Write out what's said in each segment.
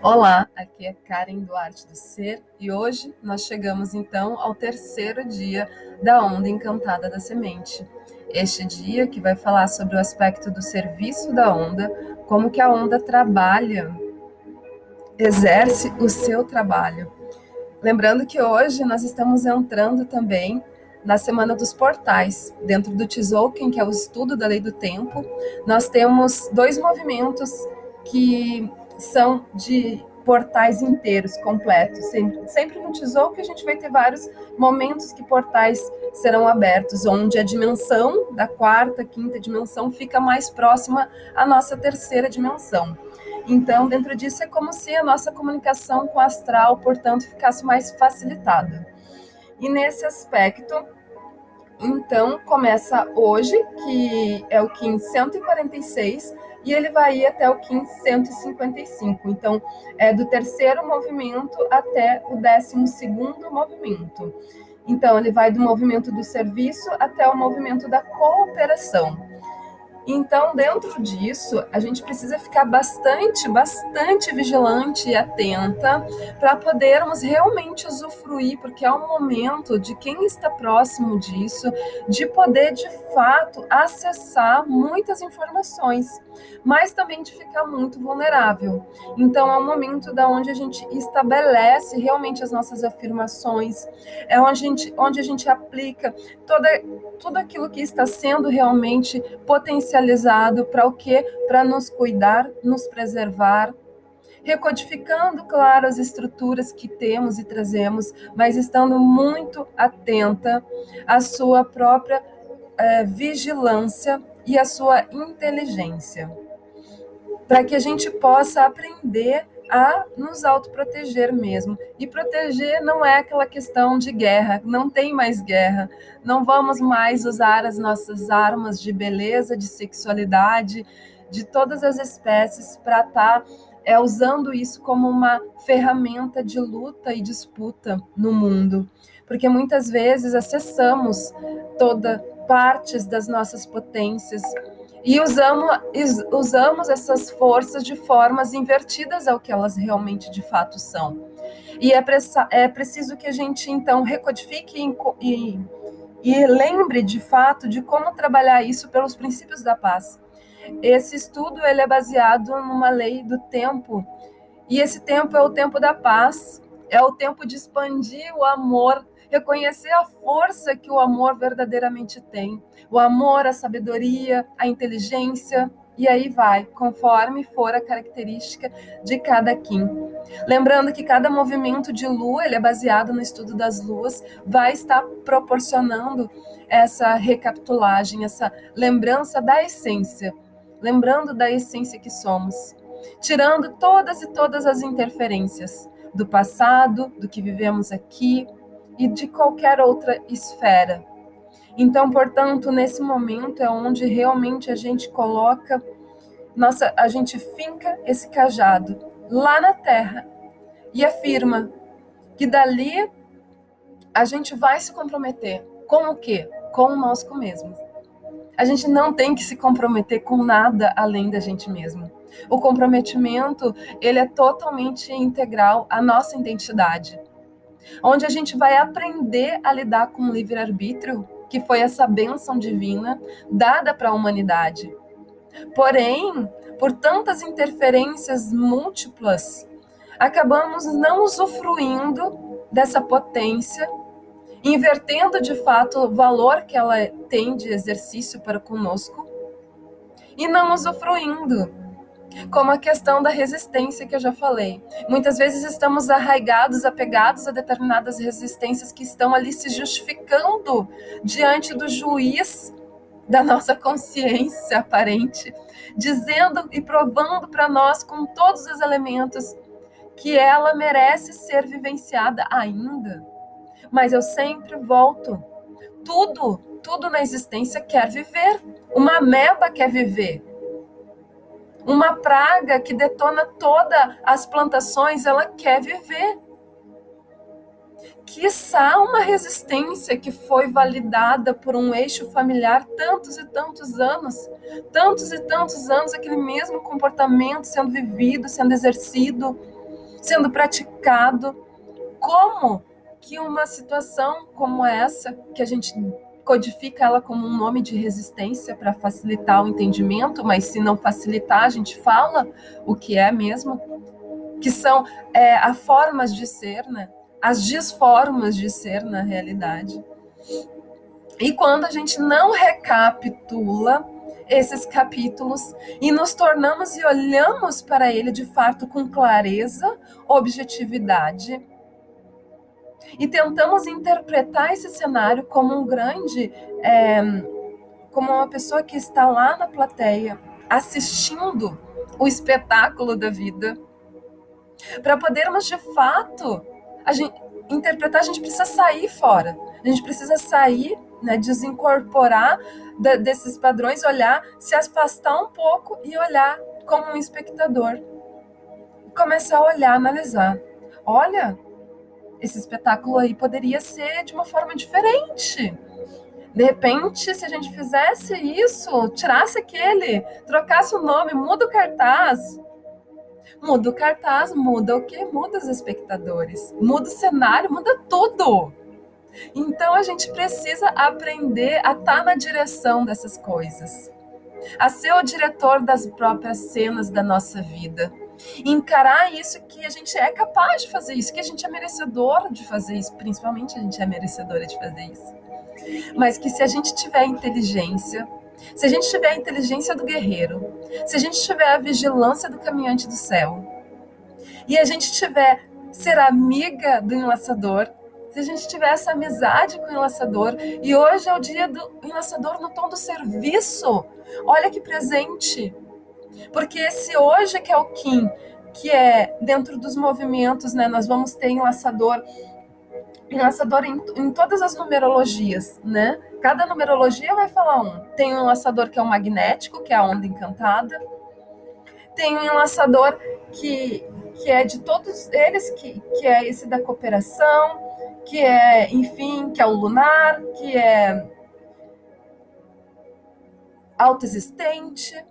Olá, aqui é Karen Duarte do Ser e hoje nós chegamos então ao terceiro dia da Onda Encantada da Semente. Este dia que vai falar sobre o aspecto do serviço da onda, como que a onda trabalha, exerce o seu trabalho. Lembrando que hoje nós estamos entrando também na Semana dos Portais. Dentro do Tzolk'in, que é o estudo da lei do tempo, nós temos dois movimentos que são de portais inteiros, completos. Sempre, sempre no Tzolk'in a gente vai ter vários momentos que portais serão abertos, onde a dimensão da quarta, quinta dimensão fica mais próxima à nossa terceira dimensão. Então, dentro disso, é como se a nossa comunicação com o astral, portanto, ficasse mais facilitada. E nesse aspecto, então, começa hoje, que é o Kim 146, e ele vai ir até o Kim 155. Então, é do terceiro movimento até o décimo segundo movimento. Então, ele vai do movimento do serviço até o movimento da cooperação. Então, dentro disso, a gente precisa ficar bastante, bastante vigilante e atenta para podermos realmente usufruir, porque é o momento de quem está próximo disso, de poder de fato acessar muitas informações, mas também de ficar muito vulnerável. Então, é um momento da onde a gente estabelece realmente as nossas afirmações, é onde a gente, onde a gente aplica toda, tudo aquilo que está sendo realmente potencializado especializado para o quê? Para nos cuidar, nos preservar, recodificando, claro, as estruturas que temos e trazemos, mas estando muito atenta à sua própria é, vigilância e à sua inteligência, para que a gente possa aprender a nos autoproteger mesmo. E proteger não é aquela questão de guerra, não tem mais guerra. Não vamos mais usar as nossas armas de beleza, de sexualidade, de todas as espécies para estar tá, é, usando isso como uma ferramenta de luta e disputa no mundo. Porque muitas vezes acessamos toda partes das nossas potências, e usamos, usamos essas forças de formas invertidas ao que elas realmente de fato são. E é, é preciso que a gente, então, recodifique e, e, lembre de fato de como trabalhar isso pelos princípios da paz. Esse estudo ele é baseado numa lei do tempo, e esse tempo é o tempo da paz, é o tempo de expandir o amor reconhecer a força que o amor verdadeiramente tem. O amor, a sabedoria, a inteligência, e aí vai, conforme for a característica de cada Kim. Lembrando que cada movimento de lua, ele é baseado no estudo das luas, vai estar proporcionando essa recapitulagem, essa lembrança da essência, lembrando da essência que somos, tirando todas e todas as interferências do passado, do que vivemos aqui, e de qualquer outra esfera. Então, portanto, nesse momento é onde realmente a gente coloca, nossa, a gente finca esse cajado lá na terra e afirma que dali a gente vai se comprometer com o quê? Com nós mesmos. A gente não tem que se comprometer com nada além da gente mesmo. O comprometimento, ele é totalmente integral à nossa identidade onde a gente vai aprender a lidar com o livre-arbítrio, que foi essa bênção divina dada para a humanidade. Porém, por tantas interferências múltiplas, acabamos não usufruindo dessa potência, invertendo de fato o valor que ela tem de exercício para conosco e não usufruindo como a questão da resistência que eu já falei. Muitas vezes estamos arraigados, apegados a determinadas resistências que estão ali se justificando diante do juiz da nossa consciência aparente, dizendo e provando para nós com todos os elementos que ela merece ser vivenciada ainda. Mas eu sempre volto. Tudo, tudo na existência quer viver. Uma ameba quer viver uma praga que detona todas as plantações, ela quer viver. Quiçá uma resistência que foi validada por um eixo familiar tantos e tantos anos, tantos e tantos anos, aquele mesmo comportamento sendo vivido, sendo exercido, sendo praticado, como que uma situação como essa, que a gente codifica ela como um nome de resistência para facilitar o entendimento, mas se não facilitar, a gente fala o que é mesmo, que são é, as formas de ser, né? as disformas de ser na realidade. E quando a gente não recapitula esses capítulos e nos tornamos e olhamos para ele de fato com clareza, objetividade, e tentamos interpretar esse cenário como um grande, é, como uma pessoa que está lá na plateia assistindo o espetáculo da vida, para podermos de fato a gente, interpretar, a gente precisa sair fora, a gente precisa sair, né, desincorporar da, desses padrões, olhar, se afastar um pouco e olhar como um espectador, começar a olhar, analisar. Olha, esse espetáculo aí poderia ser de uma forma diferente. De repente, se a gente fizesse isso, tirasse aquele, trocasse o nome, muda o cartaz. Muda o cartaz, muda o que? Muda os espectadores, muda o cenário, muda tudo. Então a gente precisa aprender a estar tá na direção dessas coisas, a ser o diretor das próprias cenas da nossa vida encarar isso que a gente é capaz de fazer isso, que a gente é merecedor de fazer isso, principalmente a gente é merecedora de fazer isso. Mas que se a gente tiver inteligência, se a gente tiver a inteligência do guerreiro, se a gente tiver a vigilância do caminhante do céu, e a gente tiver ser amiga do enlaçador, se a gente tiver essa amizade com o enlaçador, e hoje é o dia do enlaçador no tom do serviço, olha que presente! Porque esse hoje que é o Kim, que é dentro dos movimentos, né? Nós vamos ter enlaçador enlaçador em, em, todas as numerologias, né? Cada numerologia vai falar um. Tem um enlaçador que é o magnético, que é a onda encantada. Tem um enlaçador que, que é de todos eles, que, que é esse da cooperação, que é, enfim, que é o lunar, que é autoexistente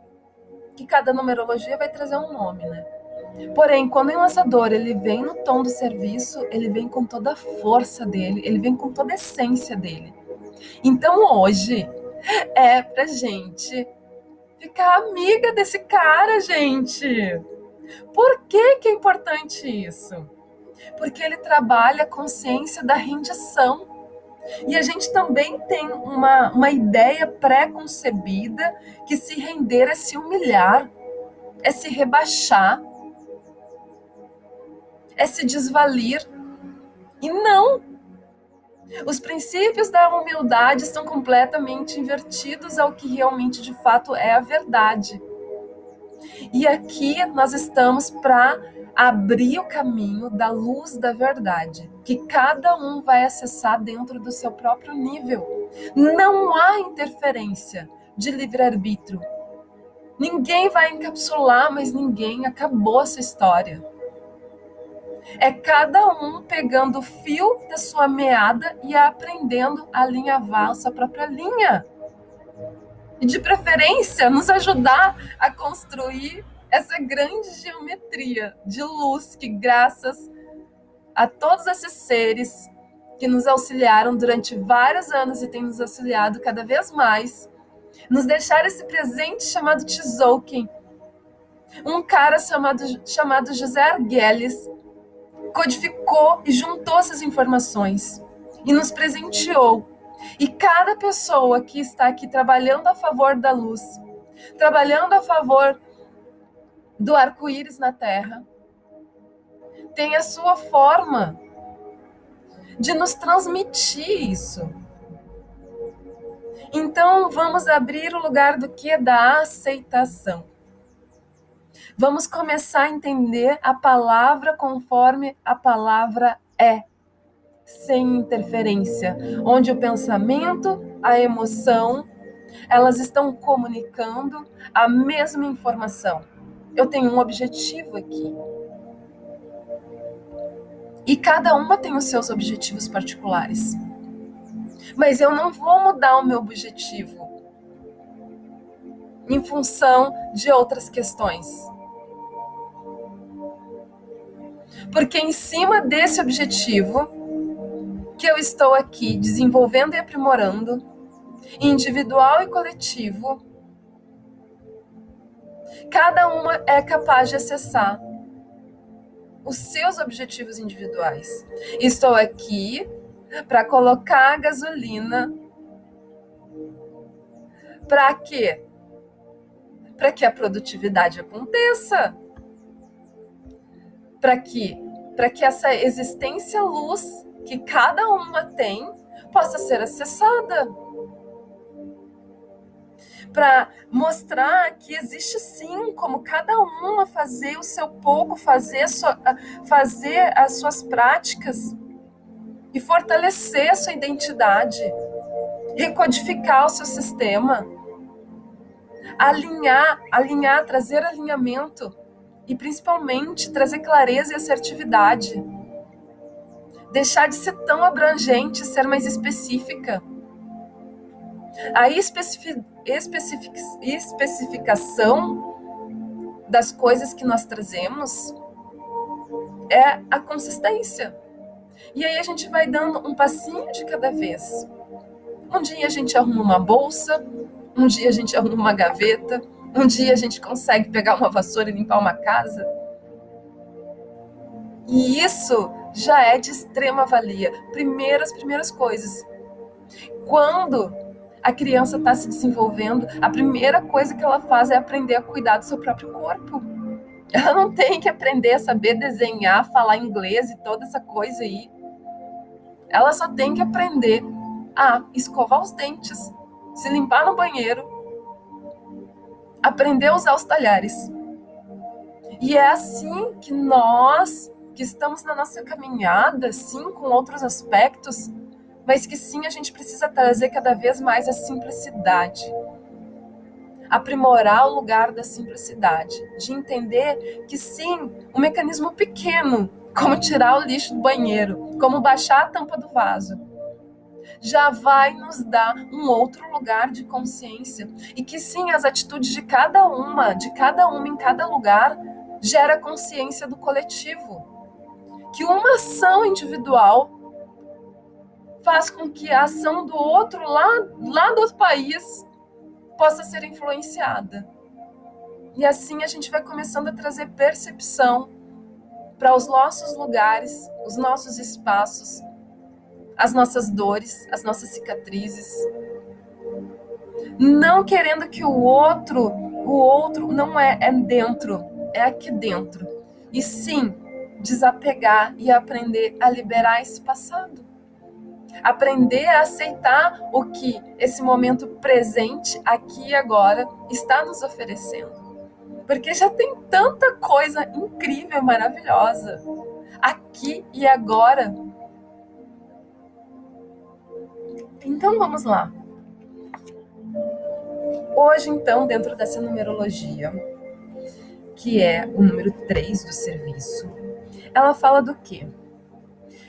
que cada numerologia vai trazer um nome, né? Porém, quando o enlaçador ele vem no tom do serviço, ele vem com toda a força dele, ele vem com toda a essência dele. Então hoje é pra gente ficar amiga desse cara, gente. Por que, que é importante isso? Porque ele trabalha a consciência da rendição. E a gente também tem uma, uma ideia pré-concebida que se render é se humilhar, é se rebaixar, é se desvalir. E não! Os princípios da humildade estão completamente invertidos ao que realmente de fato é a verdade. E aqui nós estamos para abrir o caminho da luz da verdade, que cada um vai acessar dentro do seu próprio nível. Não há interferência de livre-arbítrio. Ninguém vai encapsular, mas ninguém acabou essa história. É cada um pegando o fio da sua meada e aprendendo a alinhavar a sua própria linha. E de preferência, nos ajudar a construir essa grande geometria de luz que, graças a todos esses seres que nos auxiliaram durante vários anos e têm nos auxiliado cada vez mais, nos deixaram esse presente chamado Tzolk'in, um cara chamado, chamado José Arguelles, codificou e juntou essas informações e nos presenteou. E cada pessoa que está aqui trabalhando a favor da luz, trabalhando a favor do arco-íris na Terra, tem a sua forma de nos transmitir isso. Então, vamos abrir o lugar do que? Da aceitação. Vamos começar a entender a palavra conforme a palavra é, sem interferência, onde o pensamento, a emoção, elas estão comunicando a mesma informação eu tenho um objetivo aqui. E cada uma tem os seus objetivos particulares. Mas eu não vou mudar o meu objetivo em função de outras questões. Porque em cima desse objetivo que eu estou aqui desenvolvendo e aprimorando, individual e coletivo, cada uma é capaz de acessar os seus objetivos individuais. Estou aqui para colocar gasolina para quê? Para que a produtividade aconteça. Para que para que essa existência luz que cada uma tem possa ser acessada. Para mostrar que existe sim como cada uma fazer o seu pouco, fazer, sua, fazer as suas práticas e fortalecer a sua identidade, recodificar o seu sistema, alinhar, alinhar, trazer alinhamento e principalmente trazer clareza e assertividade. Deixar de ser tão abrangente, ser mais específica. A especific, especific, especificação das coisas que nós trazemos é a consistência. E aí a gente vai dando um passinho de cada vez. Um dia a gente arruma uma bolsa, um dia a gente arruma uma gaveta, um dia a gente consegue pegar uma vassoura e limpar uma casa. E isso já é de extrema valia. Primeiras, primeiras coisas. Quando a criança está se desenvolvendo, a primeira coisa que ela faz é aprender a cuidar do seu próprio corpo. Ela não tem que aprender a saber desenhar, falar inglês e toda essa coisa aí. Ela só tem que aprender a escovar os dentes, se limpar no banheiro, aprender a usar os talhares. E é assim que nós, que estamos na nossa caminhada, sim, com outros aspectos, mas que sim, a gente precisa trazer cada vez mais a simplicidade. Aprimorar o lugar da simplicidade, de entender que sim, um mecanismo pequeno como tirar o lixo do banheiro, como baixar a tampa do vaso, já vai nos dar um outro lugar de consciência e que sim, as atitudes de cada uma, de cada uma em cada lugar, gera consciência do coletivo. Que uma ação individual faz com que a ação do outro lá, lá do outro país possa ser influenciada. E assim a gente vai começando a trazer percepção para os nossos lugares, os nossos espaços, as nossas dores, as nossas cicatrizes. Não querendo que o outro, o outro não é, é dentro, é aqui dentro. E sim, desapegar e aprender a liberar esse passado. Aprender a aceitar o que esse momento presente, aqui e agora, está nos oferecendo porque já tem tanta coisa incrível, maravilhosa aqui e agora. Então vamos lá. Hoje, então, dentro dessa numerologia, que é o número 3 do serviço, ela fala do quê?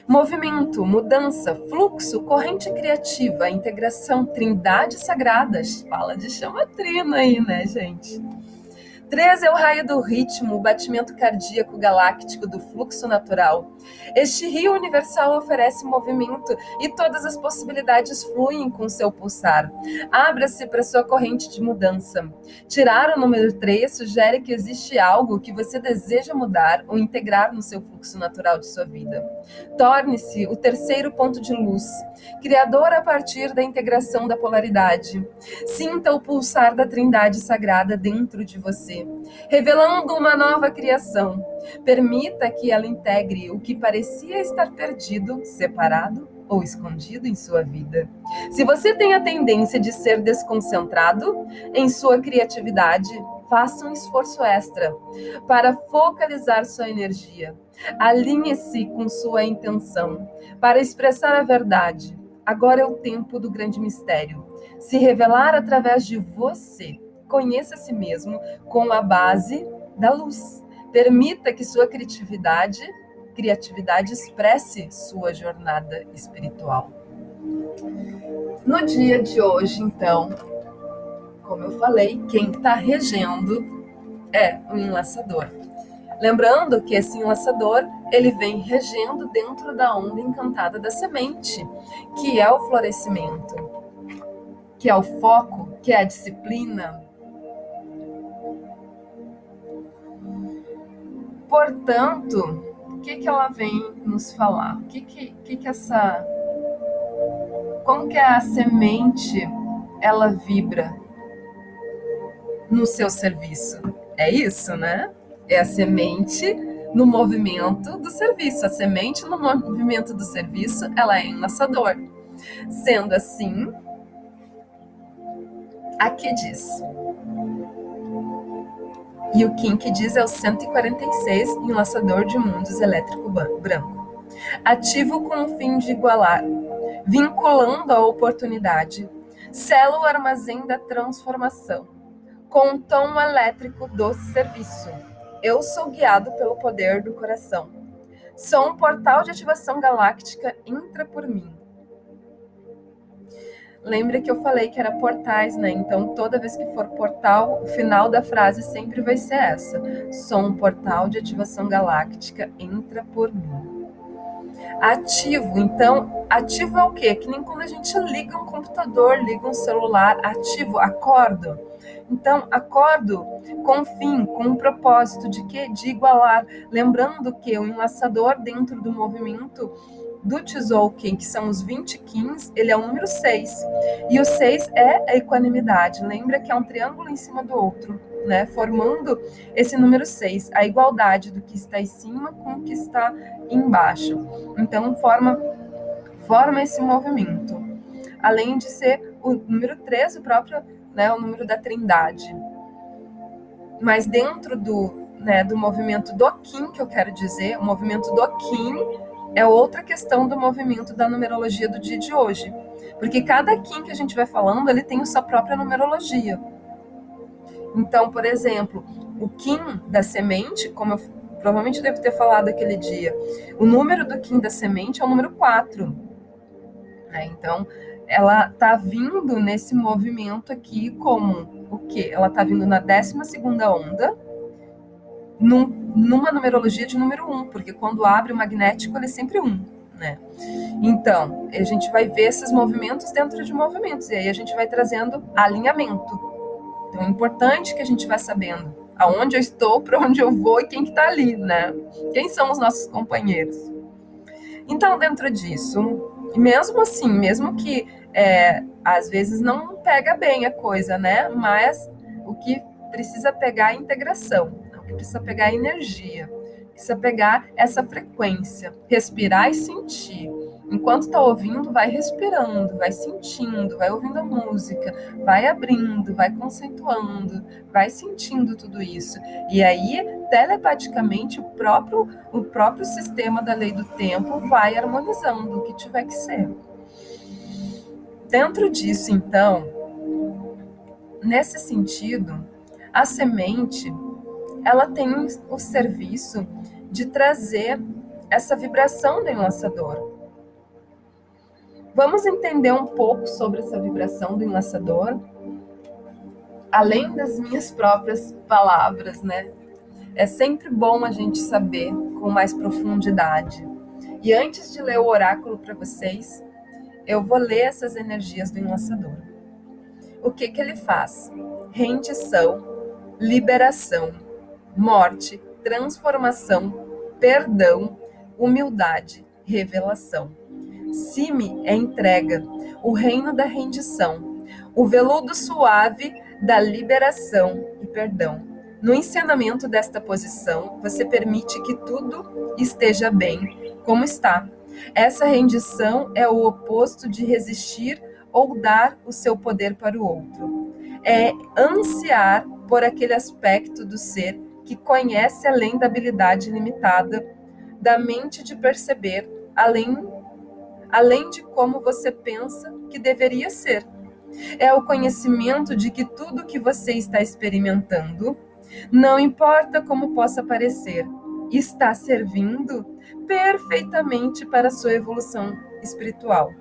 Movimento, mudança, fluxo, corrente criativa, integração, trindade sagradas. Fala de chama trina aí, né, gente? 13 é o raio do ritmo, o batimento cardíaco galáctico do fluxo natural. Este rio universal oferece movimento e todas as possibilidades fluem com seu pulsar. Abra-se para sua corrente de mudança. Tirar o número 3 sugere que existe algo que você deseja mudar ou integrar no seu fluxo natural de sua vida. Torne-se o terceiro ponto de luz, criador a partir da integração da polaridade. Sinta o pulsar da trindade sagrada dentro de você revelando uma nova criação. Permita que ela integre o que parecia estar perdido, separado ou escondido em sua vida. Se você tem a tendência de ser desconcentrado em sua criatividade, faça um esforço extra para focalizar sua energia. Alinhe-se com sua intenção para expressar a verdade. Agora é o tempo do grande mistério se revelar através de você Conheça a si mesmo com a base da luz. Permita que sua criatividade, criatividade expresse sua jornada espiritual. No dia de hoje, então, como eu falei, quem está regendo é o enlaçador. Lembrando que esse enlaçador, ele vem regendo dentro da onda encantada da semente, que é o florescimento, que é o foco, que é a disciplina. Portanto, o que, que ela vem nos falar? O que, que, que, que essa. Como que a semente ela vibra no seu serviço? É isso, né? É a semente no movimento do serviço. A semente no movimento do serviço, ela é enlaçador. Sendo assim, aqui diz. E o Kim que diz é o 146 enlaçador de mundos elétrico branco. Ativo com o fim de igualar, vinculando a oportunidade, sela o armazém da transformação, com o tom elétrico do serviço eu sou guiado pelo poder do coração. Sou um portal de ativação galáctica, entra por mim. Lembra que eu falei que era portais, né? Então, toda vez que for portal, o final da frase sempre vai ser essa: Sou um portal de ativação galáctica, entra por mim. Ativo, então, ativo é o quê? Que nem quando a gente liga um computador, liga um celular, ativo, acordo. Então, acordo com fim, com um propósito de que de igualar, lembrando que o enlaçador dentro do movimento do Tzolk'in, que são os 20 Kins, ele é o número 6. E o 6 é a equanimidade. Lembra que é um triângulo em cima do outro, né? Formando esse número 6, a igualdade do que está em cima com o que está embaixo. Então, forma forma esse movimento. Além de ser o número 3, o próprio né, o número da trindade. Mas dentro do, né, do movimento do Kim, que eu quero dizer, o movimento do Kim é outra questão do movimento da numerologia do dia de hoje. Porque cada Kim que a gente vai falando, ele tem a sua própria numerologia. Então, por exemplo, o Kim da semente, como eu provavelmente devo ter falado aquele dia, o número do Kim da semente é o número 4. Né? Então, ela está vindo nesse movimento aqui como o quê? Ela está vindo na 12 segunda onda, num, numa numerologia de número 1, um, porque quando abre o magnético ele é sempre 1, um, né? Então, a gente vai ver esses movimentos dentro de movimentos, e aí a gente vai trazendo alinhamento. Então, é importante que a gente vá sabendo aonde eu estou, para onde eu vou e quem que está ali, né? Quem são os nossos companheiros. Então, dentro disso, mesmo assim, mesmo que é, às vezes não pega bem a coisa, né? Mas o que precisa pegar é a integração, que precisa pegar energia, precisa pegar essa frequência, respirar e sentir. Enquanto está ouvindo, vai respirando, vai sentindo, vai ouvindo a música, vai abrindo, vai conceituando, vai sentindo tudo isso. E aí, telepaticamente, o próprio, o próprio sistema da lei do tempo vai harmonizando o que tiver que ser. Dentro disso, então, nesse sentido, a semente ela tem o serviço de trazer essa vibração do enlaçador. Vamos entender um pouco sobre essa vibração do enlaçador, além das minhas próprias palavras, né? É sempre bom a gente saber com mais profundidade. E antes de ler o oráculo para vocês, eu vou ler essas energias do enlaçador. O que, que ele faz? Rendição, liberação, morte, transformação, perdão, humildade, revelação. Sime é entrega, o reino da rendição, o veludo suave da liberação e perdão. No ensinamento desta posição, você permite que tudo esteja bem como está, essa rendição é o oposto de resistir ou dar o seu poder para o outro. É ansiar por aquele aspecto do ser que conhece além da habilidade limitada da mente de perceber, além, além de como você pensa que deveria ser. É o conhecimento de que tudo que você está experimentando, não importa como possa parecer, está servindo perfeitamente para sua evolução espiritual.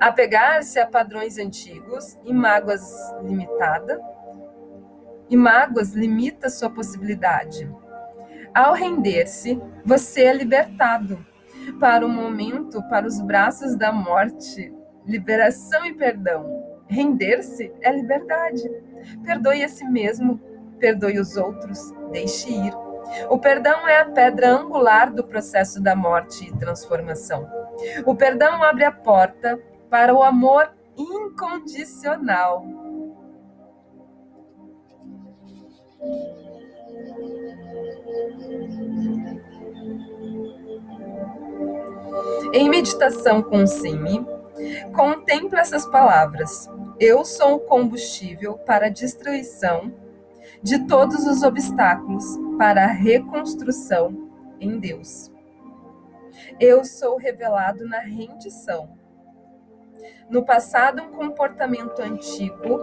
Apegar-se a padrões antigos e mágoas limitada, e mágoas limita sua possibilidade. Ao render-se, você é libertado para o momento, para os braços da morte, liberação e perdão. Render-se é liberdade. Perdoe a si mesmo, perdoe os outros, deixe ir. O perdão é a pedra angular do processo da morte e transformação. O perdão abre a porta para o amor incondicional. Em meditação com Simi, contempla essas palavras. Eu sou o combustível para a destruição de todos os obstáculos para a reconstrução em Deus. Eu sou revelado na rendição. No passado, um comportamento antigo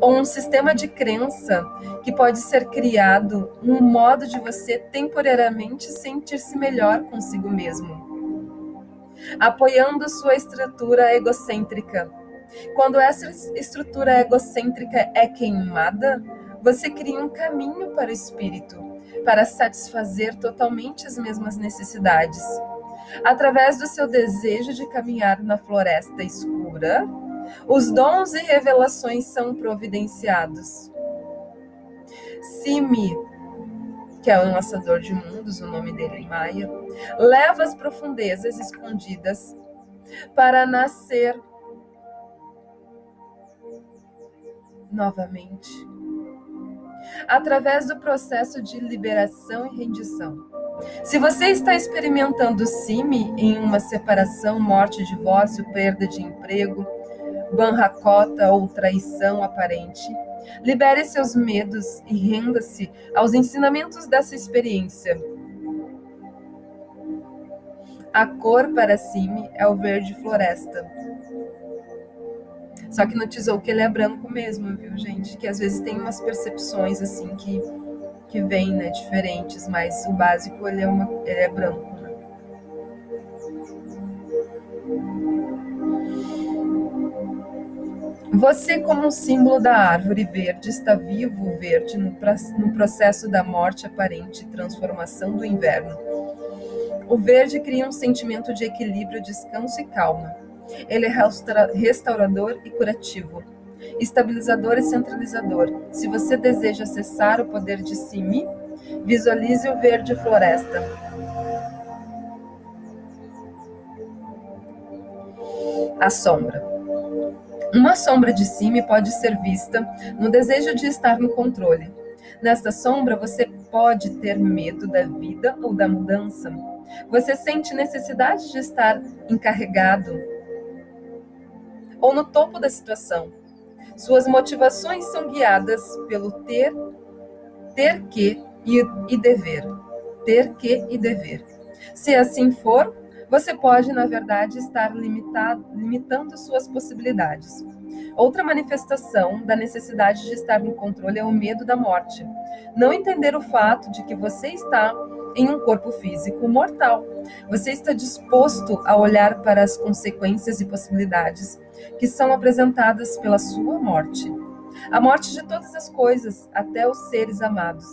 ou um sistema de crença que pode ser criado, um modo de você temporariamente sentir-se melhor consigo mesmo, apoiando sua estrutura egocêntrica. Quando essa estrutura egocêntrica é queimada, você cria um caminho para o espírito, para satisfazer totalmente as mesmas necessidades. Através do seu desejo de caminhar na floresta escura, os dons e revelações são providenciados. Simi, que é o lançador de mundos, o nome dele em maia, leva as profundezas escondidas para nascer novamente. Através do processo de liberação e rendição. Se você está experimentando CIMI em uma separação, morte, divórcio, perda de emprego, banracota ou traição aparente. Libere seus medos e renda-se aos ensinamentos dessa experiência. A cor para cime é o verde floresta. Só que no tesouro ele é branco mesmo, viu, gente? Que às vezes tem umas percepções assim que que vêm, né, diferentes, mas o básico ele é uma ele é branco. Você, como um símbolo da árvore verde, está vivo verde no, no processo da morte aparente e transformação do inverno. O verde cria um sentimento de equilíbrio, descanso e calma. Ele é restaurador e curativo, estabilizador e centralizador. Se você deseja acessar o poder de Simi, visualize o verde floresta. A sombra. Uma sombra de cima pode ser vista no desejo de estar no controle. Nesta sombra, você pode ter medo da vida ou da mudança. Você sente necessidade de estar encarregado ou no topo da situação. Suas motivações são guiadas pelo ter, ter que e, e dever. Ter que e dever. Se assim for, você pode, na verdade, estar limitado, limitando suas possibilidades. Outra manifestação da necessidade de estar no controle é o medo da morte. Não entender o fato de que você está em um corpo físico mortal. Você está disposto a olhar para as consequências e possibilidades que são apresentadas pela sua morte. A morte de todas as coisas, até os seres amados,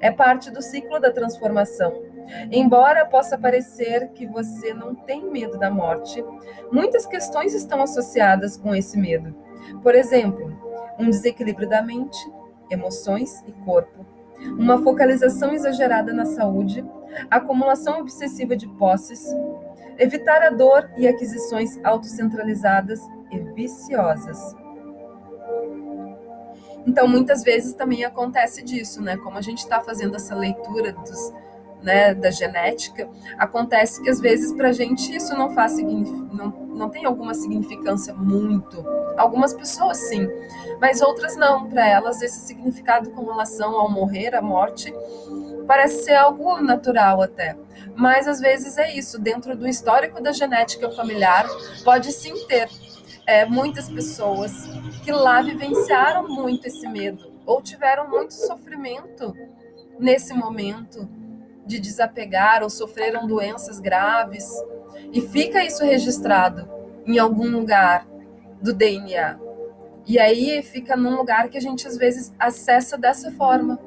é parte do ciclo da transformação Embora possa parecer que você não tem medo da morte, muitas questões estão associadas com esse medo. Por exemplo, um desequilíbrio da mente, emoções e corpo, uma focalização exagerada na saúde, acumulação obsessiva de posses, evitar a dor e aquisições autocentralizadas e viciosas. Então, muitas vezes também acontece disso, né? Como a gente está fazendo essa leitura dos, né, da genética, acontece que às vezes para a gente isso não faz não, não tem alguma significância muito. Algumas pessoas sim, mas outras não. Para elas esse significado com relação ao morrer, à morte, parece ser algo natural até. Mas às vezes é isso, dentro do histórico da genética familiar, pode sim ter é, muitas pessoas que lá vivenciaram muito esse medo ou tiveram muito sofrimento nesse momento de desapegar ou sofreram doenças graves e fica isso registrado em algum lugar do DNA. E aí fica num lugar que a gente às vezes acessa dessa forma,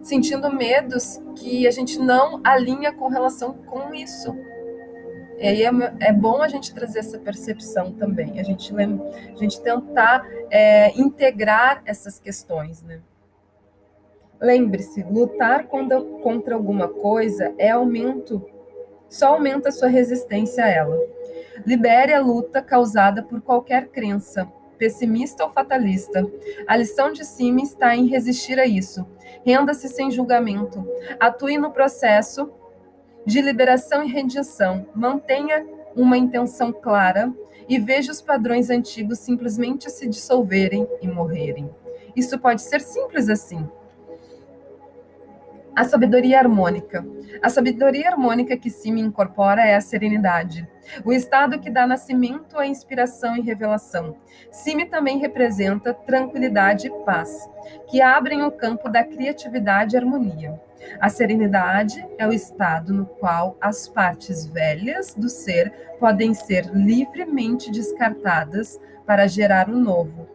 sentindo medos que a gente não alinha com relação com isso. E aí é, é bom a gente trazer essa percepção também, a gente, a gente tentar é, integrar essas questões, né? Lembre-se, lutar contra, alguma coisa é aumento, só aumenta sua resistência a ela. Libere a luta causada por qualquer crença, pessimista ou fatalista. A lição de cima está em resistir a isso. Renda-se sem julgamento. Atue no processo de liberação e rendição. Mantenha uma intenção clara e veja os padrões antigos simplesmente se dissolverem e morrerem. Isso pode ser simples assim. A sabedoria harmônica. A sabedoria harmônica que se me incorpora é a serenidade, o estado que dá nascimento à inspiração e revelação. Sime também representa tranquilidade e paz, que abrem o campo da criatividade e harmonia. A serenidade é o estado no qual as partes velhas do ser podem ser livremente descartadas para gerar o novo,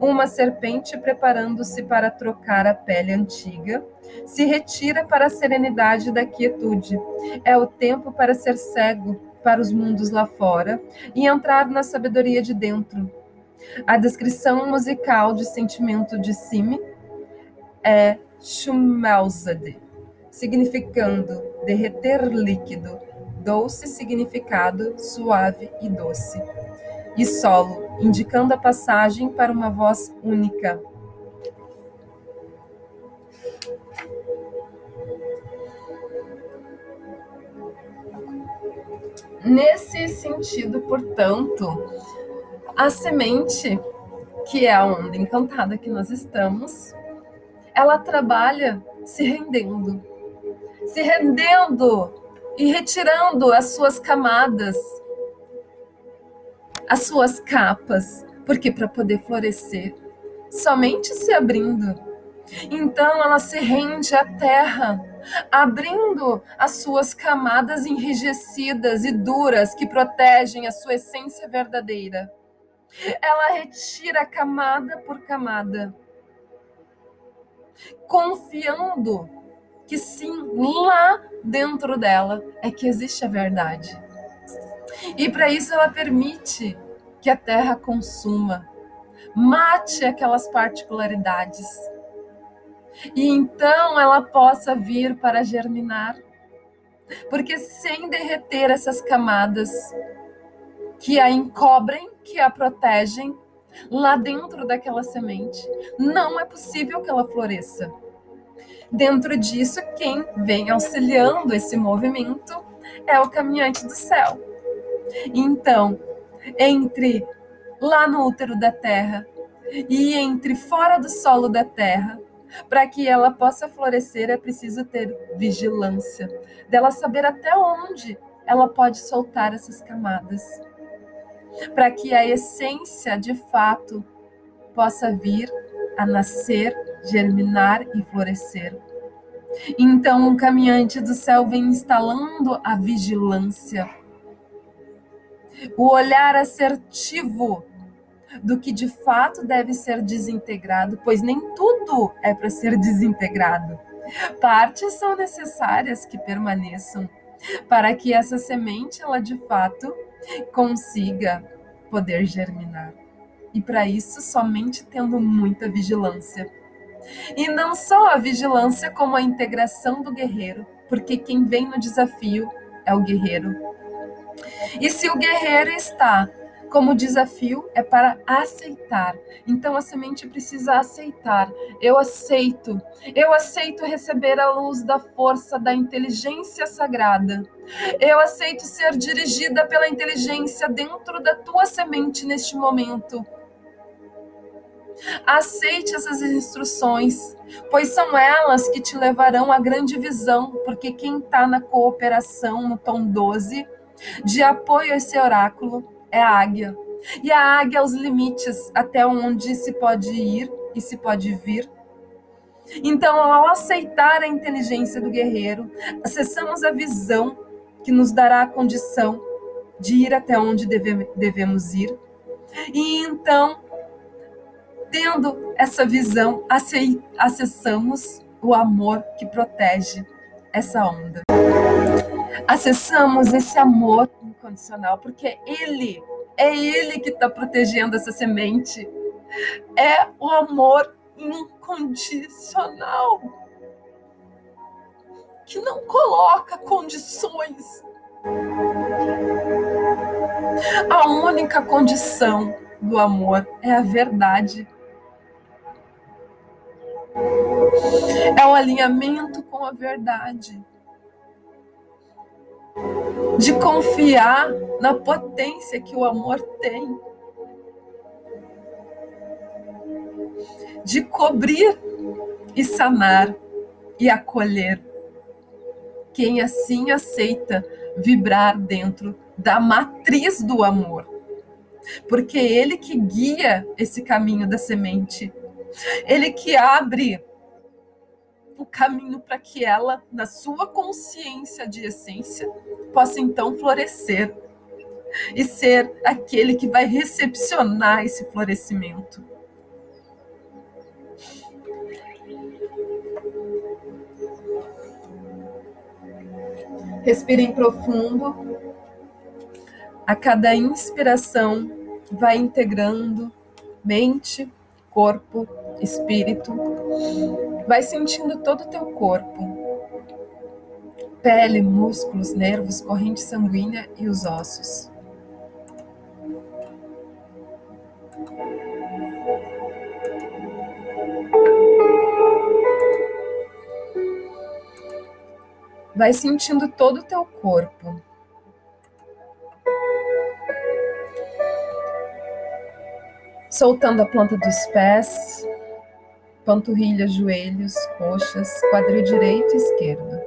uma serpente preparando-se para trocar a pele antiga, se retira para a serenidade da quietude. É o tempo para ser cego para os mundos lá fora e entrar na sabedoria de dentro. A descrição musical de sentimento de Sime é Schmelzade, significando derreter líquido, doce significado suave e doce e solo, indicando a passagem para uma voz única. Nesse sentido, portanto, a semente, que é a onda encantada que nós estamos, ela trabalha se rendendo, se rendendo e retirando as suas camadas as suas capas, porque para poder florescer, somente se abrindo. Então ela se rende à terra, abrindo as suas camadas enrijecidas e duras que protegem a sua essência verdadeira. Ela retira camada por camada, confiando que sim, lá dentro dela é que existe a verdade. E para isso ela permite que a terra consuma, mate aquelas particularidades. E então ela possa vir para germinar. Porque sem derreter essas camadas que a encobrem, que a protegem, lá dentro daquela semente, não é possível que ela floresça. Dentro disso, quem vem auxiliando esse movimento é o caminhante do céu. Então, entre lá no útero da terra e entre fora do solo da terra, para que ela possa florescer é preciso ter vigilância, dela saber até onde ela pode soltar essas camadas, para que a essência de fato possa vir a nascer, germinar e florescer. Então, o caminhante do céu vem instalando a vigilância. O olhar assertivo do que de fato deve ser desintegrado, pois nem tudo é para ser desintegrado. Partes são necessárias que permaneçam para que essa semente ela de fato consiga poder germinar. E para isso somente tendo muita vigilância. E não só a vigilância como a integração do guerreiro, porque quem vem no desafio é o guerreiro, e se o guerreiro está como desafio é para aceitar. Então a semente precisa aceitar. Eu aceito. Eu aceito receber a luz da força da inteligência sagrada. Eu aceito ser dirigida pela inteligência dentro da tua semente neste momento. Aceite essas instruções, pois são elas que te levarão à grande visão, porque quem está na cooperação, no tom 12, de apoio a esse oráculo é a águia. E a águia, os limites até onde se pode ir e se pode vir. Então, ao aceitar a inteligência do guerreiro, acessamos a visão que nos dará a condição de ir até onde deve, devemos ir. E então, tendo essa visão, acessamos o amor que protege essa onda. Acessamos esse amor incondicional porque ele, é ele que está protegendo essa semente. É o amor incondicional que não coloca condições. A única condição do amor é a verdade. É o alinhamento com a verdade. De confiar na potência que o amor tem. De cobrir e sanar e acolher quem assim aceita vibrar dentro da matriz do amor. Porque é ele que guia esse caminho da semente. Ele que abre o caminho para que ela, na sua consciência de essência, possa então florescer e ser aquele que vai recepcionar esse florescimento. Respirem profundo. A cada inspiração, vai integrando mente, corpo, espírito. Vai sentindo todo o teu corpo. Pele, músculos, nervos, corrente sanguínea e os ossos. Vai sentindo todo o teu corpo. Soltando a planta dos pés, panturrilhas, joelhos, coxas, quadril direito e esquerdo.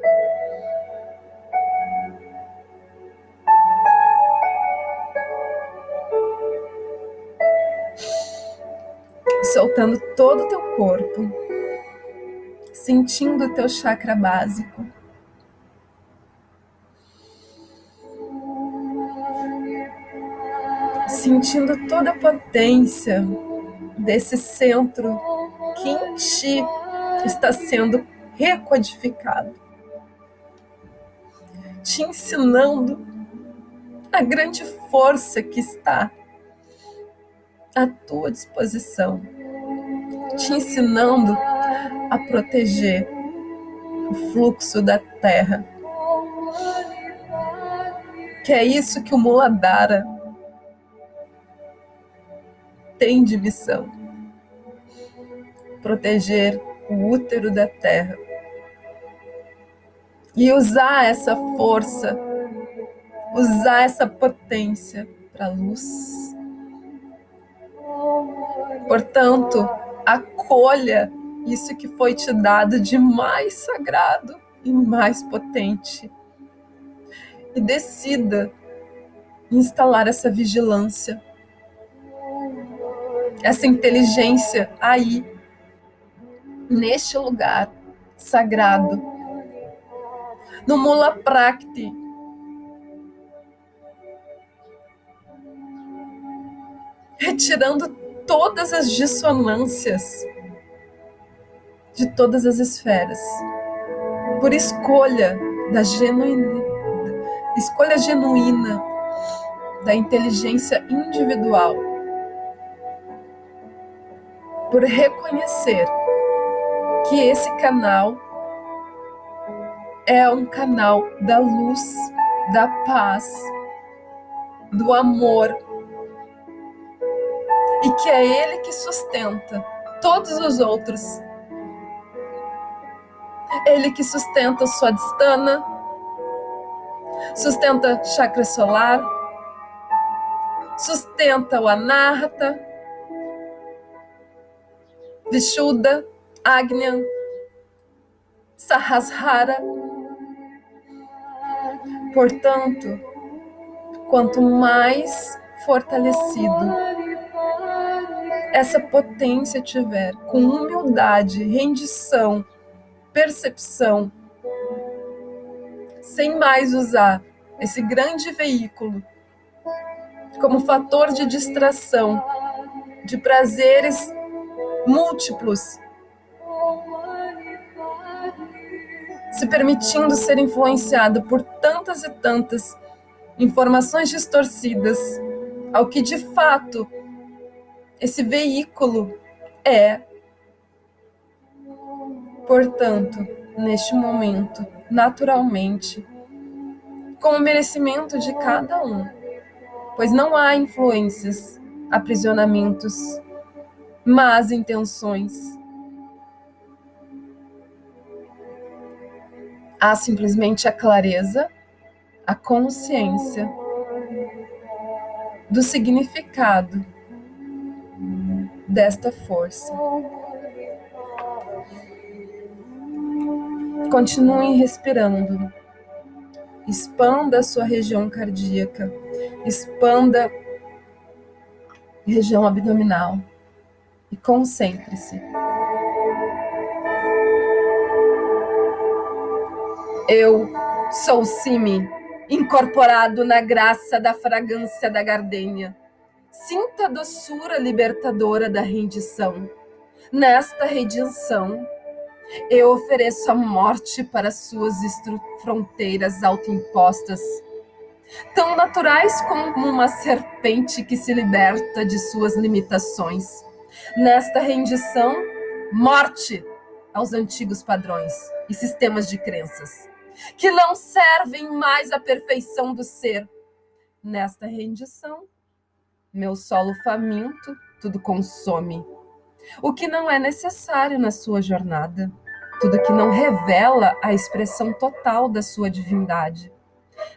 Soltando todo o teu corpo, sentindo o teu chakra básico sentindo toda a potência desse centro em ti está sendo recodificado, te ensinando a grande força que está à tua disposição, te ensinando a proteger o fluxo da terra. Que é isso que o Muladhara tem de missão proteger o útero da terra e usar essa força, usar essa potência para a luz. Portanto, acolha isso que foi te dado de mais sagrado e mais potente. E decida instalar essa vigilância essa inteligência aí, neste lugar sagrado, no Mula Prakti. Retirando todas as dissonâncias de todas as esferas, por escolha da genuína, escolha genuína da inteligência individual por reconhecer que esse canal é um canal da luz, da paz, do amor e que é ele que sustenta todos os outros. Ele que sustenta sua distana, sustenta chakra solar, sustenta o anahata, Vishuddha, Agnya, Sahasrara. Portanto, quanto mais fortalecido essa potência tiver, com humildade, rendição, percepção, sem mais usar esse grande veículo como fator de distração, de prazeres múltiplos. Se permitindo ser influenciado por tantas e tantas informações distorcidas, ao que de fato esse veículo é. Portanto, neste momento, naturalmente, com o merecimento de cada um, pois não há influências, aprisionamentos, más intenções. Há simplesmente a clareza, a consciência do significado desta força. Continue respirando. Expanda a sua região cardíaca. Expanda região abdominal. E concentre-se. Eu sou Simi, incorporado na graça da fragrância da gardenia. Sinta a doçura libertadora da rendição. Nesta redenção, eu ofereço a morte para suas fronteiras autoimpostas, tão naturais como uma serpente que se liberta de suas limitações. Nesta rendição, morte aos antigos padrões e sistemas de crenças, que não servem mais à perfeição do ser. Nesta rendição, meu solo faminto tudo consome o que não é necessário na sua jornada, tudo que não revela a expressão total da sua divindade.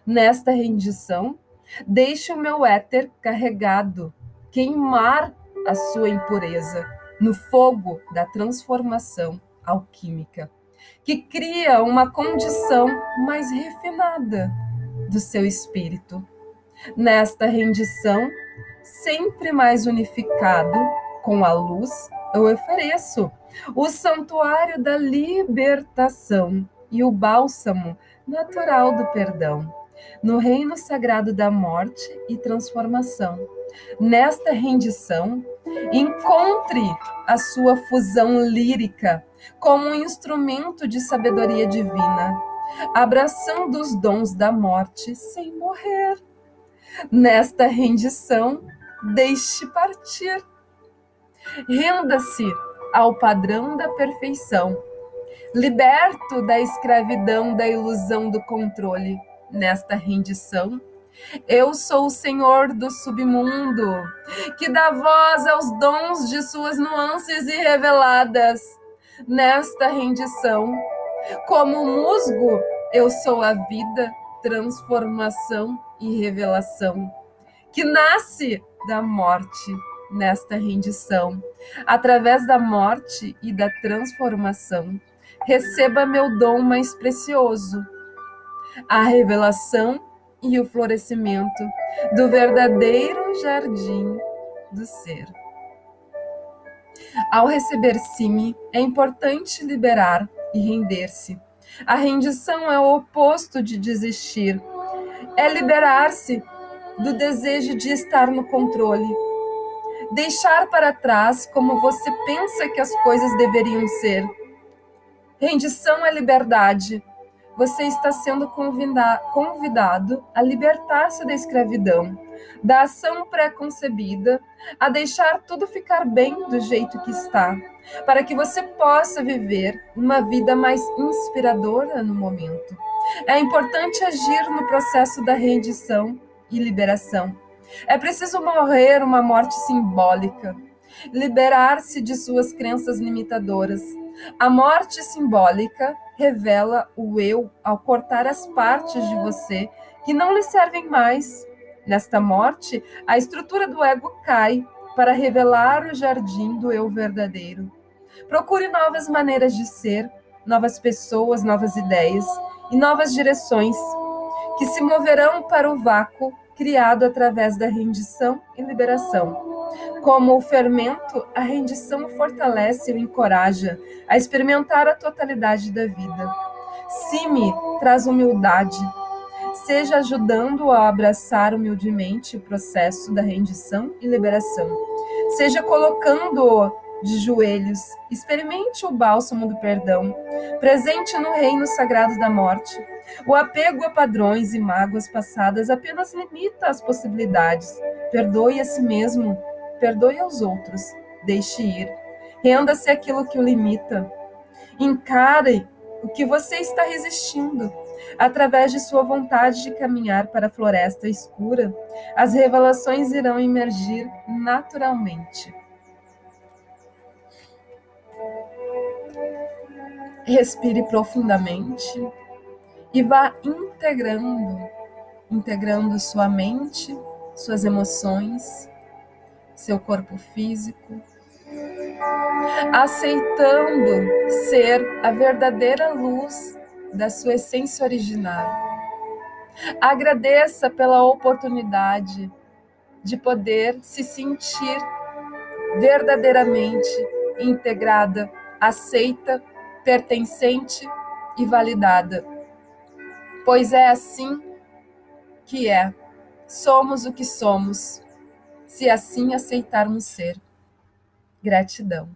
Nesta rendição, deixe o meu éter carregado queimar a sua impureza no fogo da transformação alquímica, que cria uma condição mais refinada do seu espírito. Nesta rendição, sempre mais unificado com a luz, eu ofereço o santuário da libertação e o bálsamo natural do perdão, no reino sagrado da morte e transformação. Nesta rendição, encontre a sua fusão lírica como um instrumento de sabedoria divina, abraçando os dons da morte sem morrer. Nesta rendição, deixe partir Renda-se ao padrão da perfeição, liberto da escravidão da ilusão do controle. Nesta rendição, eu sou o Senhor do submundo, que dá voz aos dons de suas nuances irreveladas. Nesta rendição, como musgo, eu sou a vida, transformação e revelação, que nasce da morte nesta rendição. Através da morte e da transformação, receba meu dom mais precioso, a revelação e o florescimento do verdadeiro jardim do ser. Ao receber Simi, é importante liberar e render-se. A rendição é o oposto de desistir. É liberar-se do desejo de estar no controle deixar para trás como você pensa que as coisas deveriam ser. Rendição é liberdade. Você está sendo convidado a libertar-se da escravidão, da ação pré-concebida, a deixar tudo ficar bem do jeito que está, para que você possa viver uma vida mais inspiradora no momento. É importante agir no processo da rendição e liberação é preciso morrer uma morte simbólica, liberar-se de suas crenças limitadoras. A morte simbólica revela o eu ao cortar as partes de você que não lhe servem mais. Nesta morte, a estrutura do ego cai para revelar o jardim do eu verdadeiro. Procure novas maneiras de ser, novas pessoas, novas ideias e novas direções que se moverão para o vácuo criado através da rendição e liberação. Como o fermento, a rendição fortalece e o encoraja a experimentar a totalidade da vida. Simi traz humildade, seja ajudando-o a abraçar humildemente o processo da rendição e liberação, seja colocando-o de joelhos, experimente o bálsamo do perdão, presente no reino sagrado da morte. O apego a padrões e mágoas passadas apenas limita as possibilidades. Perdoe a si mesmo, perdoe aos outros, deixe ir. Renda-se aquilo que o limita. Encare o que você está resistindo. Através de sua vontade de caminhar para a floresta escura, as revelações irão emergir naturalmente. Respire profundamente e vá integrando, integrando sua mente, suas emoções, seu corpo físico, aceitando ser a verdadeira luz da sua essência original. Agradeça pela oportunidade de poder se sentir verdadeiramente integrada, aceita, pertencente e validada. Pois é assim que é. Somos o que somos, se assim aceitarmos ser. Gratidão.